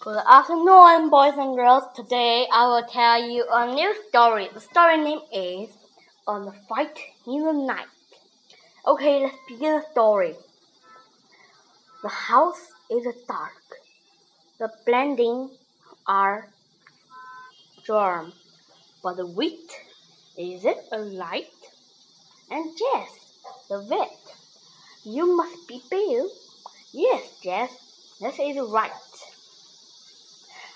Good afternoon, boys and girls. Today I will tell you a new story. The story name is On the Fight in the Night. Okay, let's begin the story. The house is dark. The blending are warm, but the wheat is it a light? And Jess, the vet, you must be Bill. Yes, Jess, this is right.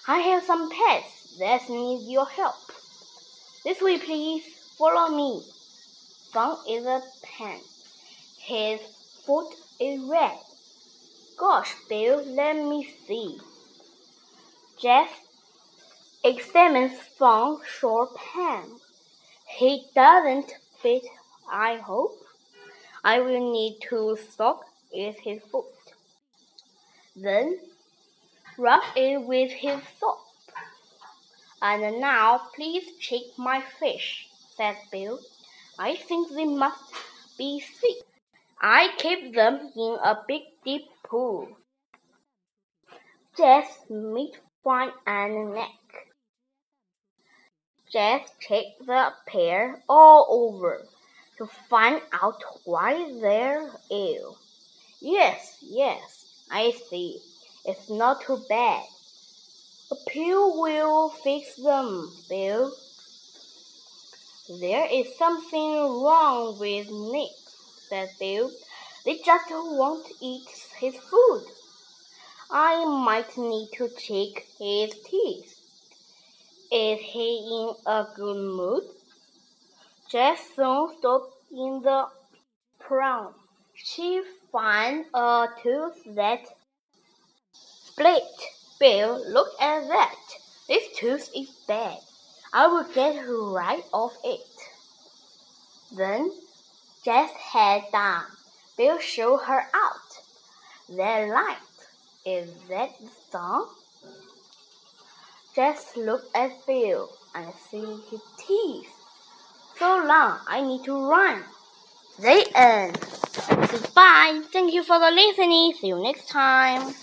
I have some pets that need your help. This way, please. Follow me. Fun is a pen. His foot is red. Gosh, Bill, let me see. Jeff examines Fun's short pen. He doesn't fit, I hope. I will need to soak with his foot. Then rub it with his soap. And now please check my fish, said Bill. I think they must be sick. I keep them in a big deep pool. Just meat, fine and neck. Just check the pair all over to find out why they're ill. Yes, yes, I see. It's not too bad. A pill will fix them, Bill. There is something wrong with Nick, said Bill. They just won't eat his food. I might need to check his teeth. Is he in a good mood? Jess soon stopped in the pram. She found a tooth that split. Bill, look at that. This tooth is bad. I will get rid of it. Then Jess head down. Bill showed her out. That light, is that the sun? Jess looked at Bill and see his teeth. So long, I need to run. The end. Goodbye. Thank you for the listening. See you next time.